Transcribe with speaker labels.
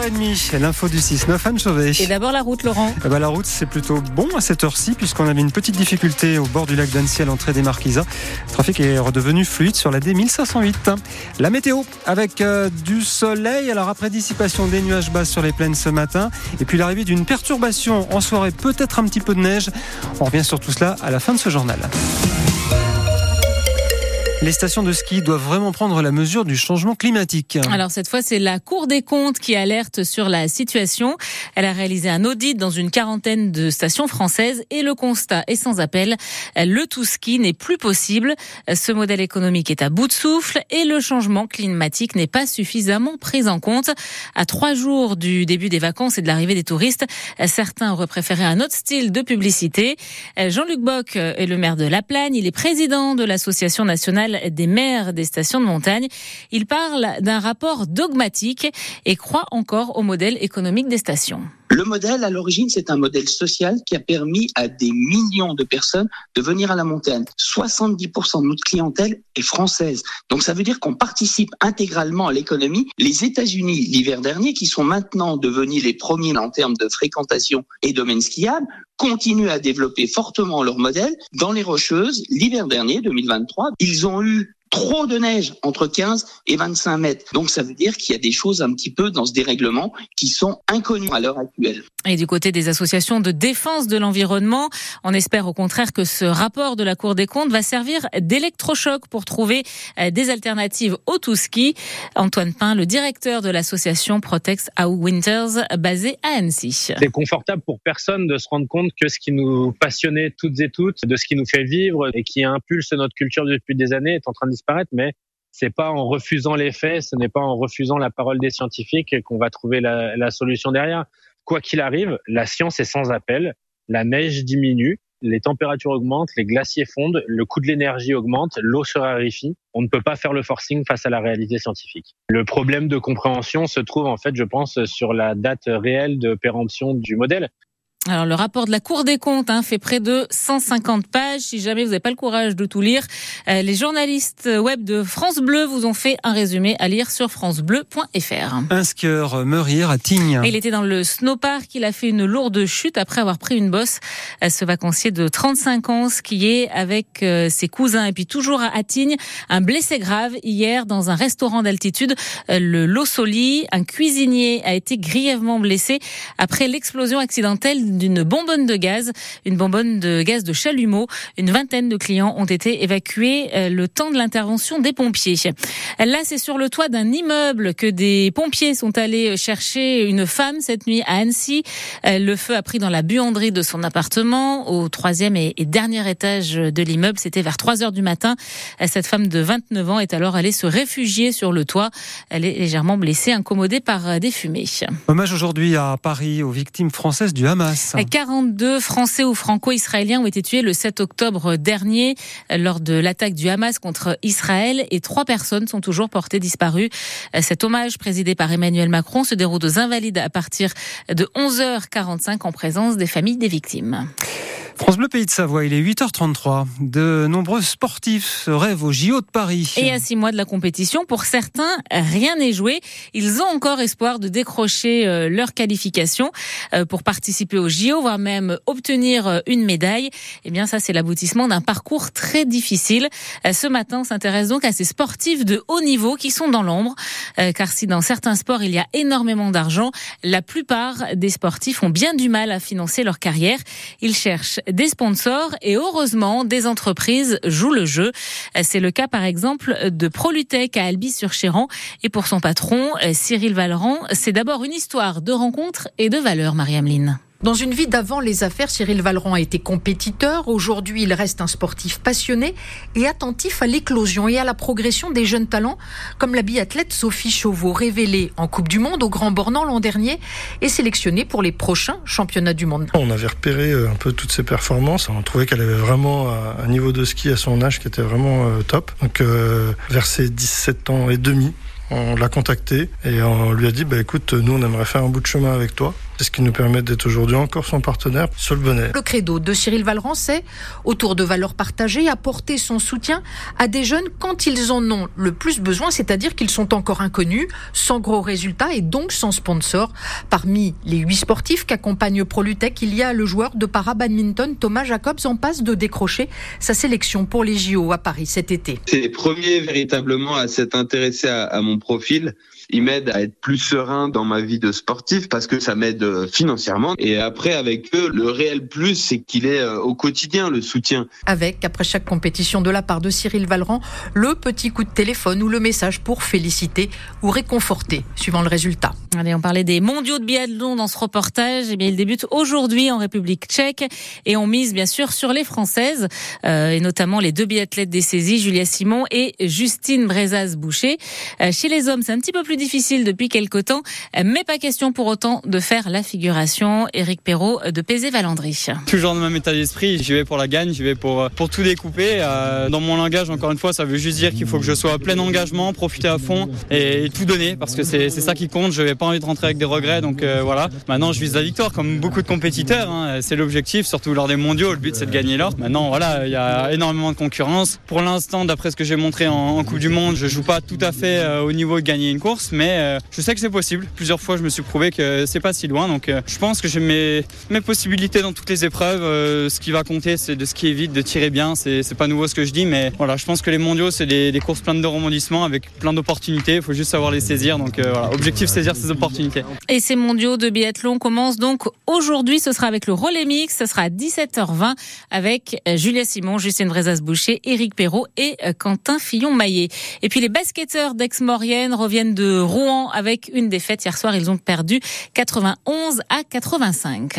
Speaker 1: 6h30, l'info du 6-9, Anne Chauvet.
Speaker 2: Et d'abord la route, Laurent.
Speaker 1: Eh ben, la route, c'est plutôt bon à cette heure-ci, puisqu'on avait une petite difficulté au bord du lac d'Annecy à l'entrée des Marquisas. Le trafic est redevenu fluide sur la D1508. La météo, avec euh, du soleil, alors après dissipation des nuages bas sur les plaines ce matin, et puis l'arrivée d'une perturbation en soirée, peut-être un petit peu de neige. On revient sur tout cela à la fin de ce journal. Les stations de ski doivent vraiment prendre la mesure du changement climatique.
Speaker 2: Alors cette fois, c'est la Cour des comptes qui alerte sur la situation. Elle a réalisé un audit dans une quarantaine de stations françaises et le constat est sans appel. Le tout ski n'est plus possible. Ce modèle économique est à bout de souffle et le changement climatique n'est pas suffisamment pris en compte. À trois jours du début des vacances et de l'arrivée des touristes, certains auraient préféré un autre style de publicité. Jean-Luc Bock est le maire de La Plagne. Il est président de l'Association nationale des maires des stations de montagne. Il parle d'un rapport dogmatique et croit encore au modèle économique des stations.
Speaker 3: Le modèle, à l'origine, c'est un modèle social qui a permis à des millions de personnes de venir à la montagne. 70% de notre clientèle est française. Donc ça veut dire qu'on participe intégralement à l'économie. Les États-Unis, l'hiver dernier, qui sont maintenant devenus les premiers en termes de fréquentation et domaine skiable, continuent à développer fortement leur modèle. Dans les Rocheuses, l'hiver dernier, 2023, ils ont eu trop de neige entre 15 et 25 mètres. Donc ça veut dire qu'il y a des choses un petit peu dans ce dérèglement qui sont inconnues à l'heure actuelle.
Speaker 2: Et du côté des associations de défense de l'environnement, on espère au contraire que ce rapport de la Cour des comptes va servir d'électrochoc pour trouver euh, des alternatives au tout ski. Antoine Pin, le directeur de l'association Protect Our Winters basée à Annecy.
Speaker 4: C'est confortable pour personne de se rendre compte que ce qui nous passionnait toutes et toutes, de ce qui nous fait vivre et qui impulse notre culture depuis des années est en train de disparaître, mais c'est pas en refusant les faits, ce n'est pas en refusant la parole des scientifiques qu'on va trouver la, solution derrière. Quoi qu'il arrive, la science est sans appel, la neige diminue, les températures augmentent, les glaciers fondent, le coût de l'énergie augmente, l'eau se raréfie. On ne peut pas faire le forcing face à la réalité scientifique. Le problème de compréhension se trouve en fait, je pense, sur la date réelle de péremption du modèle.
Speaker 2: Alors le rapport de la Cour des comptes hein, fait près de 150 pages. Si jamais vous n'avez pas le courage de tout lire, euh, les journalistes web de France Bleu vous ont fait un résumé à lire sur francebleu.fr.
Speaker 1: Un skieur meurt hier à Tignes.
Speaker 2: Il était dans le snowpark. Il a fait une lourde chute après avoir pris une bosse. Euh, ce vacancier de 35 ans skiait avec euh, ses cousins et puis toujours à Tignes, un blessé grave hier dans un restaurant d'altitude, le Lossoli. Un cuisinier a été grièvement blessé après l'explosion accidentelle d'une bonbonne de gaz, une bonbonne de gaz de chalumeau. Une vingtaine de clients ont été évacués euh, le temps de l'intervention des pompiers. Là, c'est sur le toit d'un immeuble que des pompiers sont allés chercher une femme cette nuit à Annecy. Euh, le feu a pris dans la buanderie de son appartement au troisième et dernier étage de l'immeuble. C'était vers 3 heures du matin. Euh, cette femme de 29 ans est alors allée se réfugier sur le toit. Elle est légèrement blessée, incommodée par des fumées.
Speaker 1: Hommage aujourd'hui à Paris aux victimes françaises du Hamas.
Speaker 2: 42 Français ou Franco-Israéliens ont été tués le 7 octobre dernier lors de l'attaque du Hamas contre Israël et trois personnes sont toujours portées disparues. Cet hommage présidé par Emmanuel Macron se déroule aux Invalides à partir de 11h45 en présence des familles des victimes.
Speaker 1: France Bleu Pays de Savoie, il est 8h33. De nombreux sportifs rêvent au JO de Paris.
Speaker 2: Et à six mois de la compétition, pour certains, rien n'est joué. Ils ont encore espoir de décrocher euh, leur qualification euh, pour participer au JO, voire même obtenir euh, une médaille. Eh bien, ça, c'est l'aboutissement d'un parcours très difficile. Ce matin, on s'intéresse donc à ces sportifs de haut niveau qui sont dans l'ombre. Car si dans certains sports, il y a énormément d'argent, la plupart des sportifs ont bien du mal à financer leur carrière. Ils cherchent des sponsors et heureusement des entreprises jouent le jeu. C'est le cas par exemple de Prolutech à Albi-sur-Chéran et pour son patron Cyril Valran, c'est d'abord une histoire de rencontres et de valeurs, Marie-Ameline.
Speaker 5: Dans une vie d'avant les affaires, Cyril Valeron a été compétiteur. Aujourd'hui, il reste un sportif passionné et attentif à l'éclosion et à la progression des jeunes talents, comme la biathlète Sophie Chauveau, révélée en Coupe du Monde au Grand Bornand l'an dernier et sélectionnée pour les prochains championnats du monde.
Speaker 6: On avait repéré euh, un peu toutes ses performances. On trouvait qu'elle avait vraiment un niveau de ski à son âge qui était vraiment euh, top. Donc, euh, vers ses 17 ans et demi, on l'a contacté et on lui a dit bah, écoute, nous, on aimerait faire un bout de chemin avec toi. C'est ce qui nous permet d'être aujourd'hui encore son partenaire sur le bonnet.
Speaker 5: Le credo de Cyril Valran, c'est autour de valeurs partagées, apporter son soutien à des jeunes quand ils en ont le plus besoin, c'est-à-dire qu'ils sont encore inconnus, sans gros résultats et donc sans sponsor. Parmi les huit sportifs qu'accompagne Prolutech, il y a le joueur de para-badminton Thomas Jacobs en passe de décrocher sa sélection pour les JO à Paris cet été.
Speaker 7: C'est les premiers véritablement à s'être intéressés à, à mon profil il m'aide à être plus serein dans ma vie de sportif parce que ça m'aide euh, financièrement. Et après, avec eux, le réel plus, c'est qu'il est euh, au quotidien le soutien.
Speaker 5: Avec, après chaque compétition de la part de Cyril Valran, le petit coup de téléphone ou le message pour féliciter ou réconforter, suivant le résultat.
Speaker 2: Allez, on parlait des mondiaux de biathlon dans ce reportage. Eh bien, il débute aujourd'hui en République tchèque et on mise bien sûr sur les Françaises euh, et notamment les deux biathlètes des saisies, Julia Simon et Justine Brezaz-Boucher. Euh, chez les hommes, c'est un petit peu plus difficile depuis quelque temps, mais pas question pour autant de faire la figuration. Éric Perrault de Pézé-Valandry.
Speaker 8: Toujours dans le même état d'esprit, j'y vais pour la gagne, j'y vais pour, pour tout découper. Euh, dans mon langage, encore une fois, ça veut juste dire qu'il faut que je sois plein engagement, profiter à fond et, tout donner parce que c'est ça qui compte. Pas envie de rentrer avec des regrets, donc euh, voilà. Maintenant, je vise la victoire comme beaucoup de compétiteurs. Hein. C'est l'objectif, surtout lors des mondiaux. Le but, c'est de gagner l'or. Maintenant, voilà, il y a énormément de concurrence. Pour l'instant, d'après ce que j'ai montré en, Coupe du Monde, je joue pas tout à fait euh, au niveau de gagner une course, mais euh, je sais que c'est possible. Plusieurs fois, je me suis prouvé que c'est pas si loin. Donc, je pense que j'ai mes, mes possibilités dans toutes les épreuves. Ce qui va compter, c'est de skier vite, de tirer bien. C'est pas nouveau ce que je dis, mais voilà, je pense que les mondiaux, c'est des, des, courses pleines de rebondissements avec plein d'opportunités. Il faut juste savoir les saisir. Donc, voilà, objectif, saisir ces
Speaker 2: Et ces mondiaux de biathlon commencent donc aujourd'hui. Ce sera avec le relais mix. Ce sera à 17h20 avec Julia Simon, Justine Brezas-Boucher, Éric Perrault et Quentin Fillon-Maillet. Et puis les basketteurs d'Aix-Maurienne reviennent de Rouen avec une défaite hier soir. Ils ont perdu 91 à 85.